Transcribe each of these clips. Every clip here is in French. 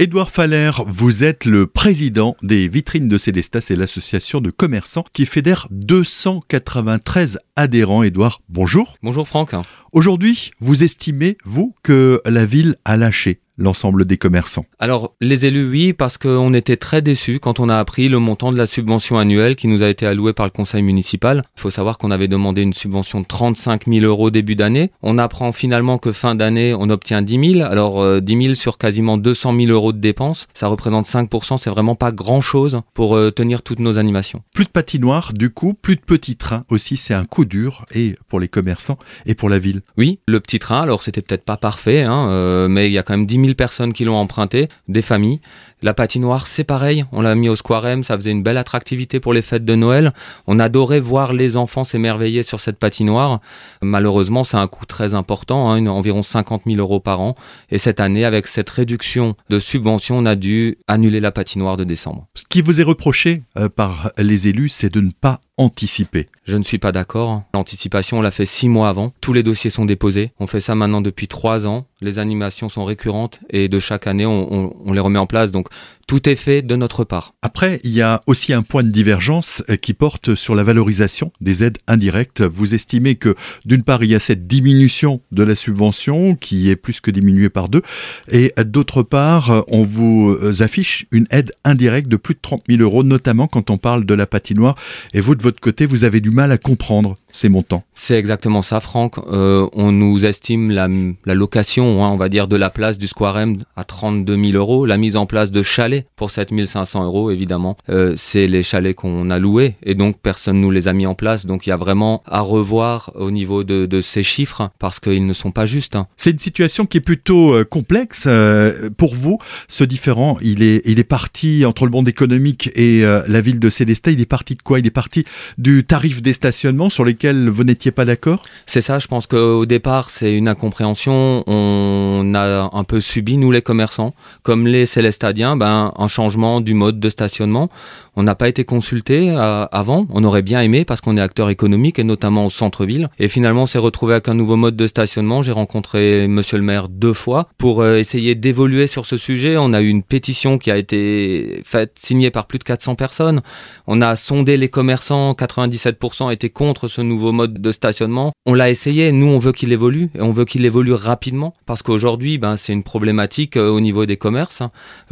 Édouard Faller, vous êtes le président des vitrines de Célestat, c'est l'association de commerçants qui fédère 293 adhérents. Édouard, bonjour. Bonjour Franck. Aujourd'hui, vous estimez, vous, que la ville a lâché? L'ensemble des commerçants Alors, les élus, oui, parce qu'on était très déçus quand on a appris le montant de la subvention annuelle qui nous a été allouée par le conseil municipal. Il faut savoir qu'on avait demandé une subvention de 35 000 euros début d'année. On apprend finalement que fin d'année, on obtient 10 000. Alors, euh, 10 000 sur quasiment 200 000 euros de dépenses, ça représente 5%, c'est vraiment pas grand-chose pour euh, tenir toutes nos animations. Plus de patinoires, du coup, plus de petits trains aussi, c'est un coup dur, et pour les commerçants et pour la ville. Oui, le petit train, alors c'était peut-être pas parfait, hein, euh, mais il y a quand même 10 000 personnes qui l'ont emprunté, des familles. La patinoire, c'est pareil, on l'a mis au Square ça faisait une belle attractivité pour les fêtes de Noël. On adorait voir les enfants s'émerveiller sur cette patinoire. Malheureusement, c'est un coût très important, hein, environ 50 000 euros par an. Et cette année, avec cette réduction de subvention, on a dû annuler la patinoire de décembre. Ce qui vous est reproché euh, par les élus, c'est de ne pas Je ne suis pas d'accord. L'anticipation, on l'a fait six mois avant. Tous les dossiers sont déposés. On fait ça maintenant depuis trois ans. Les animations sont récurrentes et de chaque année, on, on, on les remet en place. Donc, tout est fait de notre part. Après, il y a aussi un point de divergence euh, qui porte sur la valorisation des aides indirectes. Vous estimez que d'une part, il y a cette diminution de la subvention qui est plus que diminuée par deux, et d'autre part, on vous affiche une aide indirecte de plus de 30 000 euros, notamment quand on parle de la patinoire. Et vous, de votre côté, vous avez du mal à comprendre ces montants. C'est exactement ça, Franck. Euh, on nous estime la, la location, hein, on va dire, de la place du Square M à 32 000 euros, la mise en place de chalets pour 7500 euros, évidemment. Euh, c'est les chalets qu'on a loués et donc personne nous les a mis en place. Donc il y a vraiment à revoir au niveau de, de ces chiffres parce qu'ils ne sont pas justes. Hein. C'est une situation qui est plutôt euh, complexe. Euh, pour vous, ce différent, il est, il est parti entre le monde économique et la ville de Célestat. Il est parti de quoi? Il est parti du tarif des stationnements sur lesquels vous n'étiez pas d'accord? C'est ça, je pense qu'au départ, c'est une incompréhension. On a un peu subi, nous les commerçants, comme les Célestadiens, ben, un changement du mode de stationnement. On n'a pas été consulté euh, avant, on aurait bien aimé parce qu'on est acteur économique et notamment au centre-ville. Et finalement, on s'est retrouvé avec un nouveau mode de stationnement. J'ai rencontré monsieur le maire deux fois pour euh, essayer d'évoluer sur ce sujet. On a eu une pétition qui a été faite, signée par plus de 400 personnes. On a sondé les commerçants, 97% étaient contre ce nouveau mode de stationnement. On l'a essayé, nous on veut qu'il évolue et on veut qu'il évolue rapidement parce qu'aujourd'hui, ben, c'est une problématique euh, au niveau des commerces.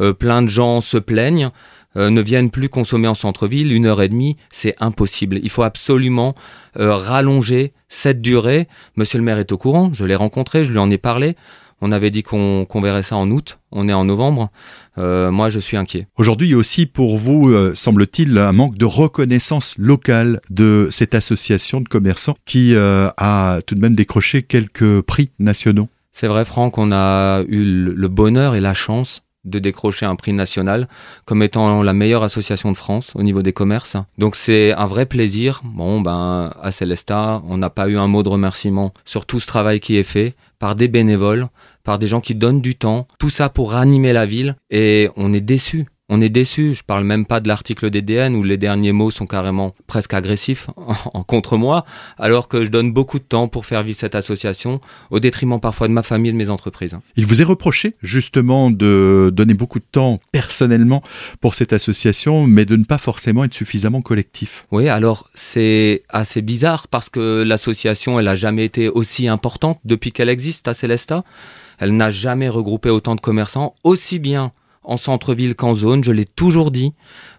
Euh, plein de gens se plaignent euh, ne viennent plus consommer en centre-ville, une heure et demie, c'est impossible. Il faut absolument euh, rallonger cette durée. Monsieur le maire est au courant, je l'ai rencontré, je lui en ai parlé. On avait dit qu'on qu'on verrait ça en août, on est en novembre. Euh, moi, je suis inquiet. Aujourd'hui, il y a aussi pour vous, euh, semble-t-il, un manque de reconnaissance locale de cette association de commerçants qui euh, a tout de même décroché quelques prix nationaux. C'est vrai, Franck, on a eu le bonheur et la chance de décrocher un prix national comme étant la meilleure association de France au niveau des commerces. Donc c'est un vrai plaisir. Bon, ben, à Célestat, on n'a pas eu un mot de remerciement sur tout ce travail qui est fait par des bénévoles, par des gens qui donnent du temps, tout ça pour ranimer la ville et on est déçus. On est déçus. Je parle même pas de l'article DDN où les derniers mots sont carrément presque agressifs en contre moi, alors que je donne beaucoup de temps pour faire vivre cette association, au détriment parfois de ma famille et de mes entreprises. Il vous est reproché justement de donner beaucoup de temps personnellement pour cette association, mais de ne pas forcément être suffisamment collectif. Oui, alors c'est assez bizarre parce que l'association, elle a jamais été aussi importante depuis qu'elle existe à Célestat. Elle n'a jamais regroupé autant de commerçants, aussi bien en centre-ville qu'en zone, je l'ai toujours dit.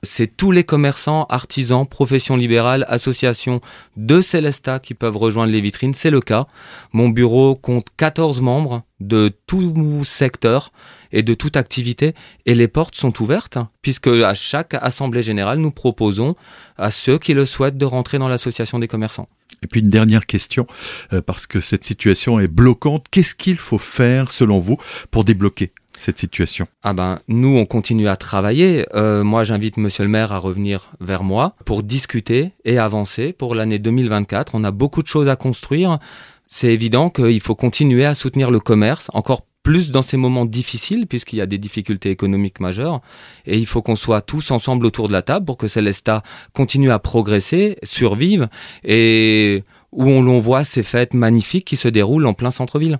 C'est tous les commerçants, artisans, professions libérales, associations de Célestat qui peuvent rejoindre les vitrines, c'est le cas. Mon bureau compte 14 membres de tout secteur et de toute activité et les portes sont ouvertes puisque à chaque assemblée générale nous proposons à ceux qui le souhaitent de rentrer dans l'association des commerçants. Et puis une dernière question, euh, parce que cette situation est bloquante. Qu'est-ce qu'il faut faire, selon vous, pour débloquer? Cette situation Ah ben, nous, on continue à travailler. Euh, moi, j'invite Monsieur le maire à revenir vers moi pour discuter et avancer pour l'année 2024. On a beaucoup de choses à construire. C'est évident qu'il faut continuer à soutenir le commerce, encore plus dans ces moments difficiles, puisqu'il y a des difficultés économiques majeures. Et il faut qu'on soit tous ensemble autour de la table pour que Célestat continue à progresser, survive, et où on, l'on voit ces fêtes magnifiques qui se déroulent en plein centre-ville.